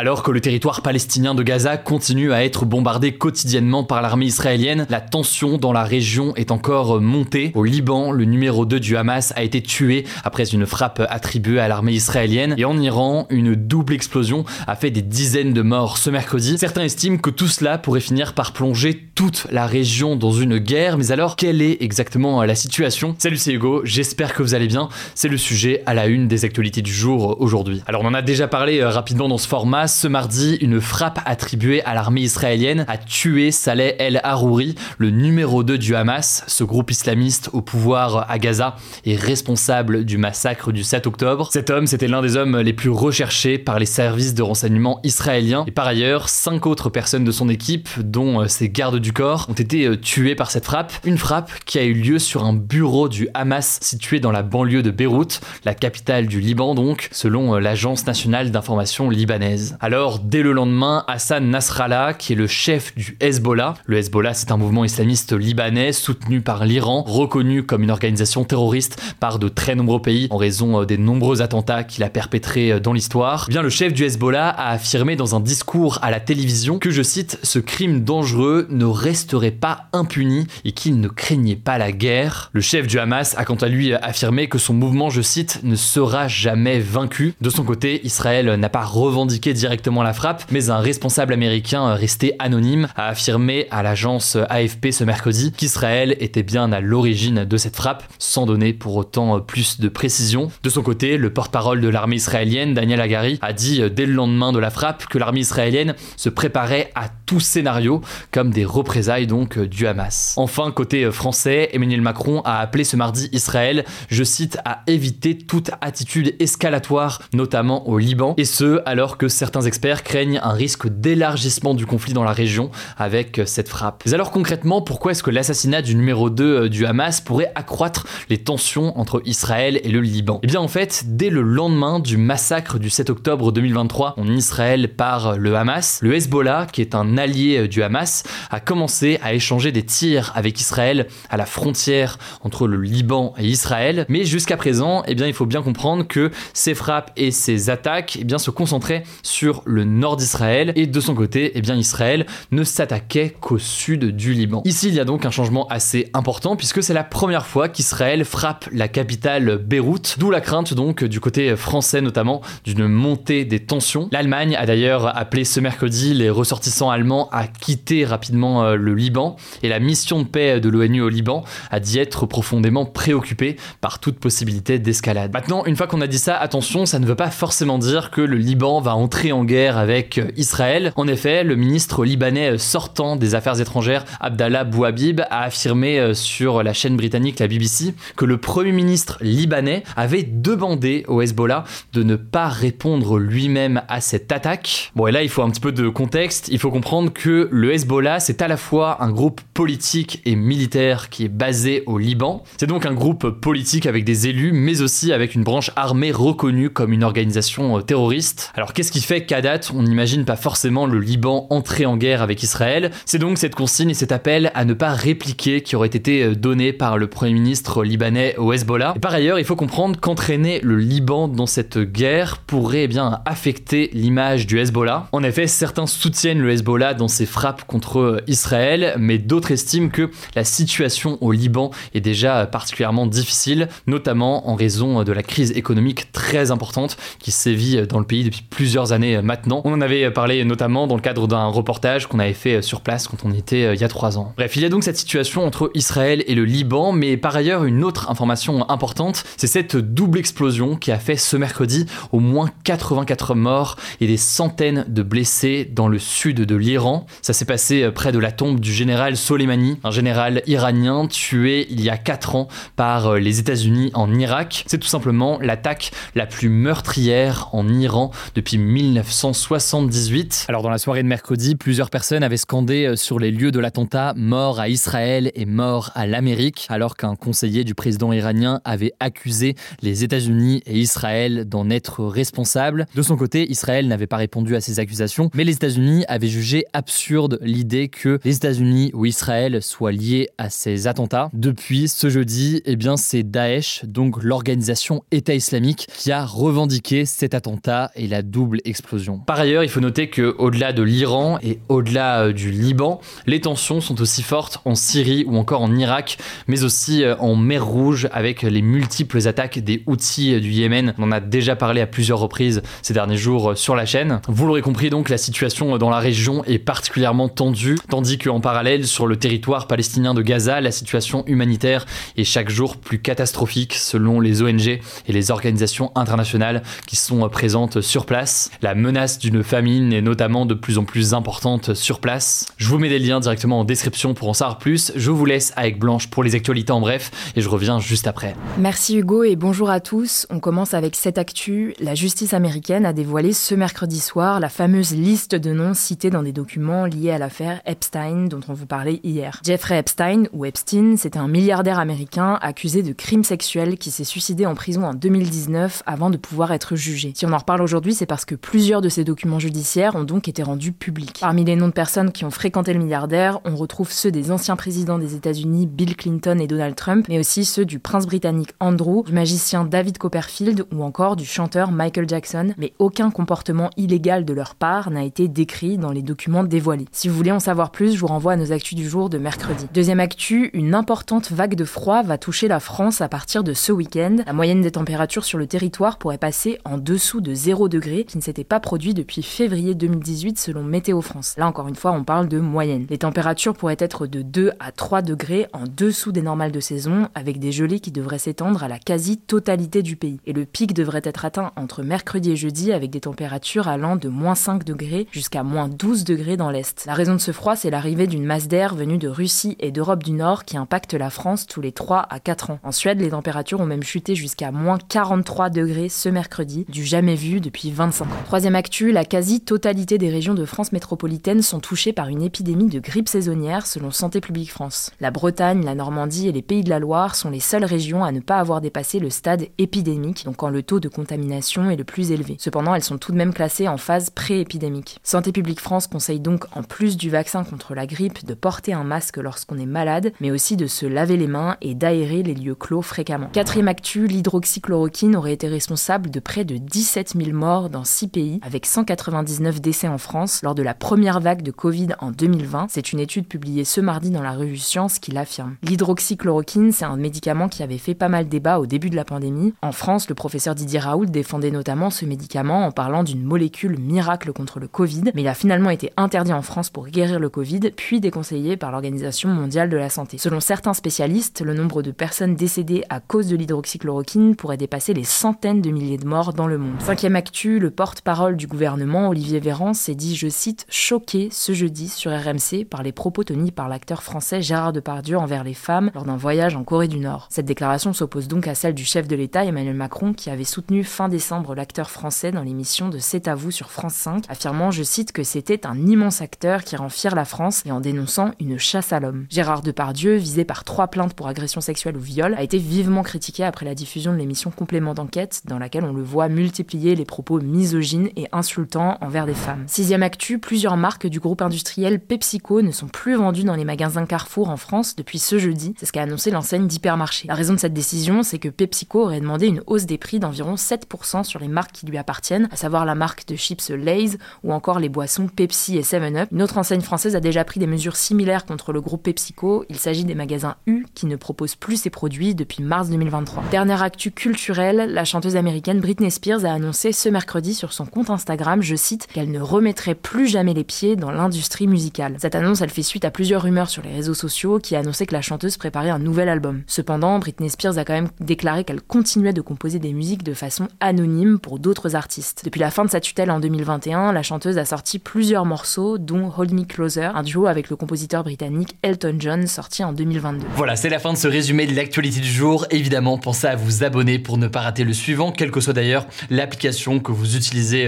Alors que le territoire palestinien de Gaza continue à être bombardé quotidiennement par l'armée israélienne, la tension dans la région est encore montée. Au Liban, le numéro 2 du Hamas a été tué après une frappe attribuée à l'armée israélienne. Et en Iran, une double explosion a fait des dizaines de morts ce mercredi. Certains estiment que tout cela pourrait finir par plonger toute la région dans une guerre. Mais alors, quelle est exactement la situation? Salut, c'est Hugo, j'espère que vous allez bien. C'est le sujet à la une des actualités du jour aujourd'hui. Alors, on en a déjà parlé euh, rapidement dans ce format ce mardi, une frappe attribuée à l'armée israélienne a tué Saleh El Harouri, le numéro 2 du Hamas, ce groupe islamiste au pouvoir à Gaza et responsable du massacre du 7 octobre. Cet homme, c'était l'un des hommes les plus recherchés par les services de renseignement israéliens. Et par ailleurs, cinq autres personnes de son équipe, dont euh, ses gardes du corps, ont été euh, tuées par cette frappe. Une frappe qui a eu lieu sur un bureau du Hamas situé dans la banlieue de Beyrouth, la capitale du Liban donc, selon euh, l'agence nationale d'information libanaise. Alors, dès le lendemain, Hassan Nasrallah, qui est le chef du Hezbollah, le Hezbollah c'est un mouvement islamiste libanais soutenu par l'Iran, reconnu comme une organisation terroriste par de très nombreux pays en raison euh, des nombreux attentats qu'il a perpétrés euh, dans l'histoire, eh bien le chef du Hezbollah a affirmé dans un discours à la télévision que, je cite, ce crime dangereux ne resterait pas impuni et qu'il ne craignait pas la guerre. Le chef du Hamas a quant à lui affirmé que son mouvement, je cite, ne sera jamais vaincu. De son côté, Israël n'a pas revendiqué directement directement la frappe, mais un responsable américain resté anonyme a affirmé à l'agence AFP ce mercredi qu'Israël était bien à l'origine de cette frappe, sans donner pour autant plus de précision. De son côté, le porte-parole de l'armée israélienne, Daniel Agari, a dit dès le lendemain de la frappe que l'armée israélienne se préparait à tout scénario, comme des représailles donc du Hamas. Enfin, côté français, Emmanuel Macron a appelé ce mardi Israël, je cite, à éviter toute attitude escalatoire, notamment au Liban, et ce alors que certains experts craignent un risque d'élargissement du conflit dans la région avec cette frappe. Mais alors concrètement, pourquoi est-ce que l'assassinat du numéro 2 euh, du Hamas pourrait accroître les tensions entre Israël et le Liban? Eh bien en fait, dès le lendemain du massacre du 7 octobre 2023 en Israël par le Hamas, le Hezbollah, qui est un allié euh, du Hamas, a commencé à échanger des tirs avec Israël à la frontière entre le Liban et Israël. Mais jusqu'à présent, eh bien il faut bien comprendre que ces frappes et ces attaques eh bien, se concentraient sur le nord d'Israël et de son côté, eh bien Israël ne s'attaquait qu'au sud du Liban. Ici, il y a donc un changement assez important puisque c'est la première fois qu'Israël frappe la capitale Beyrouth, d'où la crainte donc du côté français notamment d'une montée des tensions. L'Allemagne a d'ailleurs appelé ce mercredi les ressortissants allemands à quitter rapidement euh, le Liban et la mission de paix de l'ONU au Liban a dit être profondément préoccupée par toute possibilité d'escalade. Maintenant, une fois qu'on a dit ça, attention, ça ne veut pas forcément dire que le Liban va entrer en guerre avec euh, Israël. En effet, le ministre libanais euh, sortant des Affaires étrangères, Abdallah Bouhabib, a affirmé euh, sur la chaîne britannique la BBC que le Premier ministre libanais avait demandé au Hezbollah de ne pas répondre lui-même à cette attaque. Bon, et là, il faut un petit peu de contexte. Il faut comprendre que le Hezbollah, c'est à la fois un groupe politique et militaire qui est basé au Liban. C'est donc un groupe politique avec des élus, mais aussi avec une branche armée reconnue comme une organisation terroriste. Alors, qu'est-ce qui fait qu'à date, on n'imagine pas forcément le Liban entrer en guerre avec Israël. C'est donc cette consigne et cet appel à ne pas répliquer qui aurait été donné par le Premier ministre libanais au Hezbollah. Et par ailleurs, il faut comprendre qu'entraîner le Liban dans cette guerre pourrait eh bien affecter l'image du Hezbollah. En effet, certains soutiennent le Hezbollah dans ses frappes contre Israël, mais d'autres estiment que la situation au Liban est déjà particulièrement difficile, notamment en raison de la crise économique très importante qui sévit dans le pays depuis plusieurs années maintenant. On en avait parlé notamment dans le cadre d'un reportage qu'on avait fait sur place quand on était euh, il y a trois ans. Bref, il y a donc cette situation entre Israël et le Liban, mais par ailleurs, une autre information importante, c'est cette double explosion qui a fait ce mercredi au moins 84 morts et des centaines de blessés dans le sud de l'Iran. Ça s'est passé euh, près de la tombe du général Soleimani, un général iranien tué il y a 4 ans par euh, les États-Unis en Irak. C'est tout simplement l'attaque la plus meurtrière en Iran depuis 1978. Alors dans la soirée de mercredi, plusieurs personnes avaient scandé euh, sur les lieux de l'attentat mort à Israël et mort à l'Amérique, alors qu'un conseiller du président iranien avait accusé les États-Unis et Israël d'en être responsables. De son côté, Israël n'avait pas répondu à ces accusations, mais les États-Unis avaient jugé absurde l'idée que les États-Unis ou Israël soient liés à ces attentats. Depuis ce jeudi, eh bien c'est Daesh, donc l'organisation État islamique, qui a revendiqué cet attentat et la double explosion. Par ailleurs, il faut noter que au-delà de l'Iran et au-delà euh, du Liban, les tensions sont aussi fortes en Syrie ou encore en Irak, mais aussi euh, en mer Rouge avec les multiples attaques des Houthis du Yémen. On en a déjà parlé à plusieurs reprises ces derniers jours sur la chaîne. Vous l'aurez compris donc, la situation dans la région est particulièrement tendue, tandis qu'en parallèle, sur le territoire palestinien de Gaza, la situation humanitaire est chaque jour plus catastrophique selon les ONG et les organisations internationales qui sont présentes sur place. La menace d'une famine est notamment de plus en plus importante sur place. Je vous mets des liens directement en description pour en savoir plus. Je vous laisse avec Blanche pour les actualités en bref et je reviens juste après. Merci Hugo et bonjour à tous. On commence avec cette actu. La justice américaine a dévoilé ce mercredi soir la fameuse liste de noms cités dans des documents liés à l'affaire Epstein dont on vous parlait hier. Jeffrey Epstein, ou Epstein, c'était un milliardaire américain accusé de crimes sexuels qui s'est suicidé en prison en 2019 avant de pouvoir être jugé. Si on en reparle aujourd'hui, c'est parce que plusieurs de ces documents judiciaires ont donc été rendus publics. Parmi les noms de personnes qui ont fréquenté le milliardaire, on retrouve ceux des anciens présidents des États-Unis Bill Clinton et Donald Trump, mais aussi ceux du prince britannique Andrew, du magicien David Copperfield ou encore du chanteur Michael Jackson, mais aucun comportement illégal de leur part n'a été décrit dans les documents dévoilés. Si vous voulez en savoir plus, je vous renvoie à nos actus du jour de mercredi. Deuxième actu, une importante vague de froid va toucher la France à partir de ce week-end. La moyenne des températures sur le territoire pourrait passer en dessous de 0 degré, qui ne s'était pas produit depuis février 2018 selon Météo France. Là encore une fois, on parle de moyenne. Les températures pourraient être de 2 à 3 degrés en dessous des normales de saison, avec des gelées qui devraient s'étendre à la quasi-totalité du pays. Et le pic devrait être atteint entre mercredi et jeudi avec des températures allant de moins 5 degrés jusqu'à moins 12 degrés dans l'Est. La raison de ce froid, c'est l'arrivée d'une masse d'air venue de Russie et d'Europe du Nord qui impacte la France tous les 3 à 4 ans. En Suède, les températures ont même chuté jusqu'à moins 43 degrés ce mercredi, du jamais vu depuis 25 ans. Troisième actu, la quasi-totalité des régions de France métropolitaine sont touchées par une épidémie de grippe saisonnière selon Santé publique France. La Bretagne, la Normandie et les Pays de la Loire sont les seules régions à ne pas avoir dépassé le stade épidémique, donc quand le taux de contamination est le plus élevé. Cependant, elles sont tout de même classées en phase pré-épidémique. Santé publique France conseille donc, en plus du vaccin contre la grippe, de porter un masque lorsqu'on est malade, mais aussi de se laver les mains et d'aérer les lieux clos fréquemment. Quatrième actu, l'hydroxychloroquine aurait été responsable de près de 17 000 morts dans 6 pays, avec 199 décès en France lors de la première vague de Covid en 2020. C'est une étude publiée ce mardi dans la revue Science qui l'affirme. L'hydroxychloroquine, c'est un médicament qui avait fait pas mal débat au début de la pandémie. En France, le professeur Didier Raoult défendait notamment ce médicament en parlant d'une molécule miracle contre le Covid, mais il a finalement été interdit en France pour guérir le Covid, puis déconseillé par l'Organisation mondiale de la santé. Selon certains spécialistes, le nombre de personnes décédées à cause de l'hydroxychloroquine pourrait dépasser les centaines de milliers de morts dans le monde. Cinquième actu, le porte-parole du gouvernement, Olivier Véran, s'est dit, je cite, choqué ce jeudi sur RMC par les propos tenus par l'acteur français Gérard Depardieu envers les femmes lors d'un voyage en Corée du Nord. Cette déclaration s'oppose donc à celle du chef de l'État Emmanuel Macron qui avait soutenu fin décembre l'acteur français dans l'émission de C'est à vous sur France 5, affirmant, je cite, que c'était un immense acteur qui rend fier la France et en dénonçant une chasse à l'homme. Gérard Depardieu, visé par trois plaintes pour agression sexuelle ou viol, a été vivement critiqué après la diffusion de l'émission Complément d'enquête, dans laquelle on le voit multiplier les propos misogynes et insultants envers des femmes. Sixième actu, plusieurs marques du groupe industriel PepsiCo ne sont plus vendues dans les magasins Carrefour en France depuis ce jeudi. C'est ce qu'a annoncé l'enseigne d'hypermarché. La raison de cette décision, c'est que PepsiCo aurait demandé une hausse des prix d'environ 7% sur les marques qui lui appartiennent, à savoir la marque de chips Lay's ou encore les boissons Pepsi et 7-Up. Une autre enseigne française a déjà pris des mesures similaires contre le groupe PepsiCo. Il s'agit des magasins U qui ne proposent plus ces produits depuis mars 2023. Dernière actu culturelle, la chanteuse américaine Britney Spears a annoncé ce mercredi sur son compte Instagram, je cite, qu'elle ne remettrait plus jamais les pieds dans l'industrie musicale. Cette annonce, elle fait suite à plusieurs rumeurs sur les réseaux sociaux qui annonçaient que la chanteuse préparait un nouvel album. Cependant, Britney Spears a quand même déclaré qu'elle continuait de composer des musiques de façon anonyme pour d'autres artistes. Depuis la fin de sa tutelle en 2021, la chanteuse a sorti plusieurs morceaux dont Hold Me Closer, un duo avec le compositeur britannique Elton John, sorti en 2022. Voilà, c'est la fin de ce résumé de l'actualité du jour. Évidemment, pensez à vous abonner pour ne pas rater le suivant, quelle que soit d'ailleurs l'application que vous utilisez